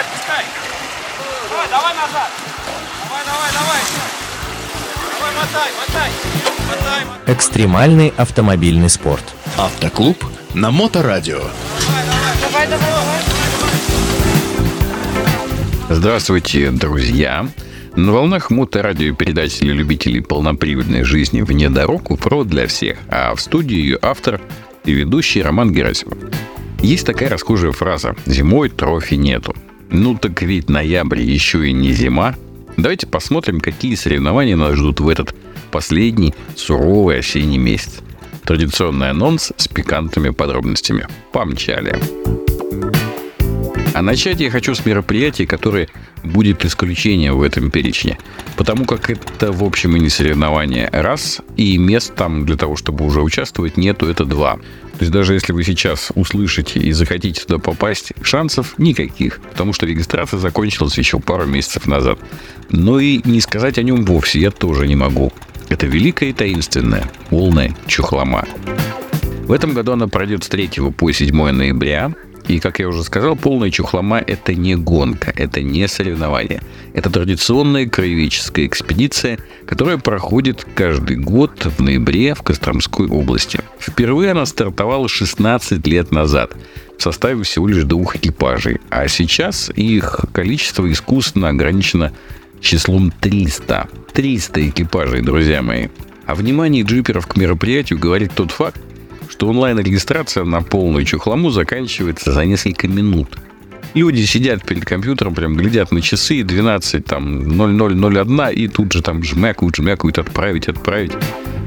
отпускай. Давай, давай назад. Давай, давай, давай. Давай, мотай, мотай. Мотай, мотай. Экстремальный автомобильный спорт. Автоклуб на Моторадио. Давай, давай, давай. Здравствуйте, друзья! На волнах моторадио передачи для любителей полноприводной жизни вне дорог УПРО для всех, а в студии ее автор и ведущий Роман Герасимов. Есть такая расхожая фраза «Зимой трофи нету». Ну так ведь ноябрь еще и не зима. Давайте посмотрим, какие соревнования нас ждут в этот последний суровый осенний месяц. Традиционный анонс с пикантными подробностями. Помчали! А начать я хочу с мероприятия, которое будет исключением в этом перечне. Потому как это, в общем, и не соревнование. Раз, и мест там для того, чтобы уже участвовать, нету, это два. То есть даже если вы сейчас услышите и захотите туда попасть, шансов никаких, потому что регистрация закончилась еще пару месяцев назад. Но и не сказать о нем вовсе я тоже не могу. Это великая и таинственная, полная чухлома. В этом году она пройдет с 3 по 7 ноября. И, как я уже сказал, полная чухлома – это не гонка, это не соревнование. Это традиционная краеведческая экспедиция, которая проходит каждый год в ноябре в Костромской области. Впервые она стартовала 16 лет назад в составе всего лишь двух экипажей, а сейчас их количество искусственно ограничено числом 300. 300 экипажей, друзья мои. О внимании джиперов к мероприятию говорит тот факт, что онлайн-регистрация на полную чухлому заканчивается за несколько минут. Люди сидят перед компьютером, прям глядят на часы, 12, там, 0001, и тут же там жмякают, жмякают, отправить, отправить.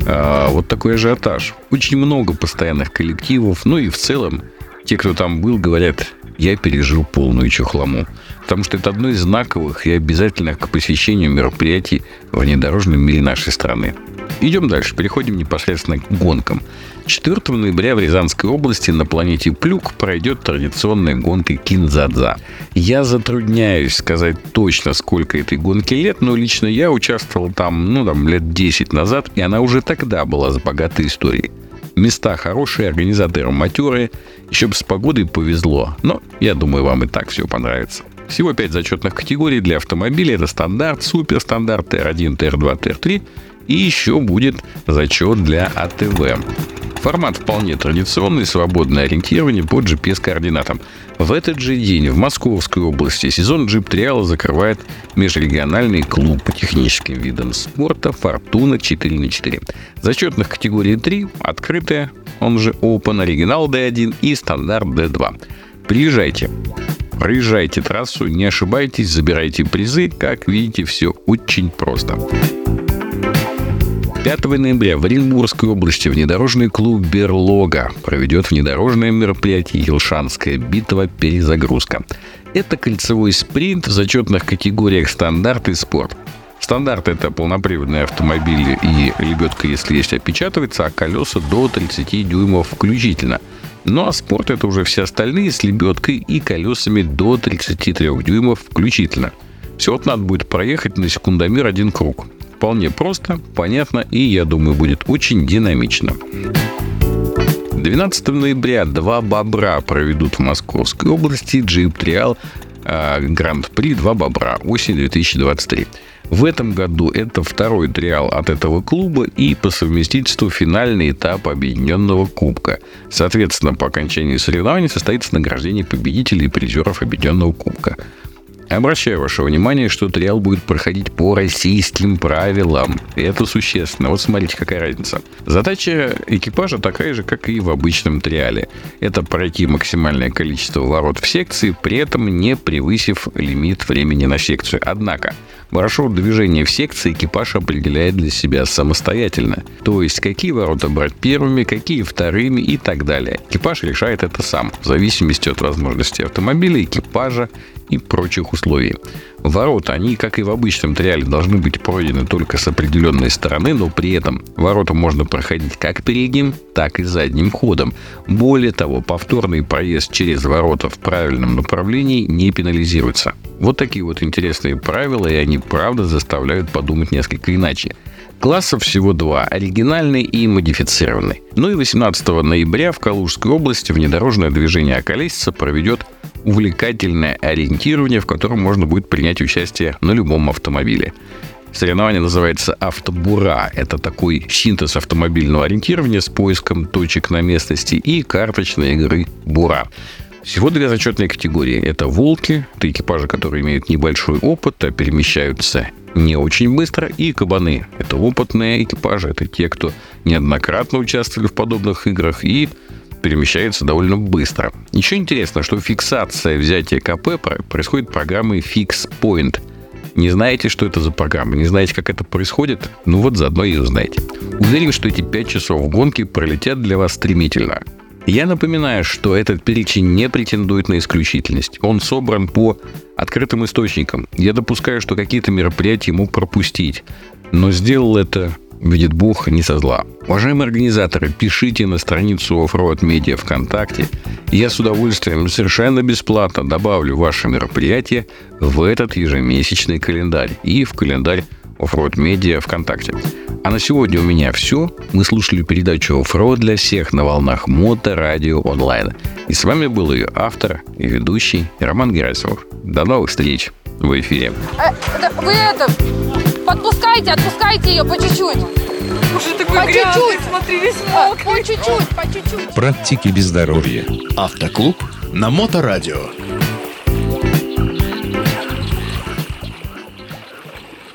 А, вот такой ажиотаж. Очень много постоянных коллективов, ну и в целом те, кто там был, говорят, я пережил полную чухлому. Потому что это одно из знаковых и обязательных к посещению мероприятий в внедорожном мире нашей страны. Идем дальше, переходим непосредственно к гонкам. 4 ноября в Рязанской области на планете Плюк пройдет традиционная гонка Кинзадза. Я затрудняюсь сказать точно, сколько этой гонки лет, но лично я участвовал там, ну, там, лет 10 назад, и она уже тогда была с богатой историей. Места хорошие, организаторы матерые, еще бы с погодой повезло, но я думаю, вам и так все понравится. Всего 5 зачетных категорий для автомобилей. Это стандарт, суперстандарт, Т1, Т2, Т3. И еще будет зачет для АТВ. Формат вполне традиционный, свободное ориентирование по GPS-координатам. В этот же день в Московской области сезон джип-триала закрывает межрегиональный клуб по техническим видам спорта «Фортуна 4 на 4». Зачетных категорий 3 – открытая, он же Open, оригинал D1 и стандарт D2. Приезжайте. Проезжайте трассу, не ошибайтесь, забирайте призы. Как видите, все очень просто. 5 ноября в Оренбургской области внедорожный клуб «Берлога» проведет внедорожное мероприятие «Елшанская битва. Перезагрузка». Это кольцевой спринт в зачетных категориях «Стандарт» и «Спорт». Стандарт – это полноприводные автомобили и лебедка, если есть, опечатывается, а колеса до 30 дюймов включительно. Ну а спорт – это уже все остальные с лебедкой и колесами до 33 дюймов включительно. Всего надо будет проехать на секундомер один круг вполне просто, понятно и, я думаю, будет очень динамично. 12 ноября два бобра проведут в Московской области джип Триал Гранд-при «Два бобра» осень 2023. В этом году это второй триал от этого клуба и по совместительству финальный этап Объединенного Кубка. Соответственно, по окончании соревнований состоится награждение победителей и призеров Объединенного Кубка. Обращаю ваше внимание, что триал будет проходить по российским правилам. И это существенно. Вот смотрите, какая разница. Задача экипажа такая же, как и в обычном триале. Это пройти максимальное количество ворот в секции, при этом не превысив лимит времени на секцию. Однако, маршрут движения в секции экипаж определяет для себя самостоятельно. То есть, какие ворота брать первыми, какие вторыми и так далее. Экипаж решает это сам, в зависимости от возможностей автомобиля, экипажа и прочих условий. Ворота, они, как и в обычном триале, должны быть пройдены только с определенной стороны, но при этом ворота можно проходить как передним, так и задним ходом. Более того, повторный проезд через ворота в правильном направлении не пенализируется. Вот такие вот интересные правила, и они правда заставляют подумать несколько иначе. Классов всего два – оригинальный и модифицированный. Ну и 18 ноября в Калужской области внедорожное движение «Околесица» проведет увлекательное ориентирование, в котором можно будет принять участие на любом автомобиле. Соревнование называется «Автобура». Это такой синтез автомобильного ориентирования с поиском точек на местности и карточной игры «Бура». Всего две зачетные категории. Это «Волки», это экипажи, которые имеют небольшой опыт, а перемещаются не очень быстро, и «Кабаны». Это опытные экипажи, это те, кто неоднократно участвовали в подобных играх и перемещается довольно быстро. Еще интересно, что фиксация взятия КП происходит программой Fix Point – не знаете, что это за программа, не знаете, как это происходит, ну вот заодно и узнаете. Уверен, что эти 5 часов гонки пролетят для вас стремительно. Я напоминаю, что этот перечень не претендует на исключительность. Он собран по открытым источникам. Я допускаю, что какие-то мероприятия мог пропустить, но сделал это видит Бог не со зла. Уважаемые организаторы, пишите на страницу Offroad Media ВКонтакте. Я с удовольствием совершенно бесплатно добавлю ваше мероприятие в этот ежемесячный календарь и в календарь Offroad Media ВКонтакте. А на сегодня у меня все. Мы слушали передачу Offroad для всех на волнах Мото Радио Онлайн. И с вами был ее автор и ведущий Роман Герасимов. До новых встреч в эфире. Э, да, вы это, подпускайте, отпускайте ее по чуть-чуть. Уже такой По грязный, чуть-чуть. смотри, весь А, мокрый. По чуть-чуть, по чуть-чуть. Практики без здоровья. Автоклуб на Моторадио.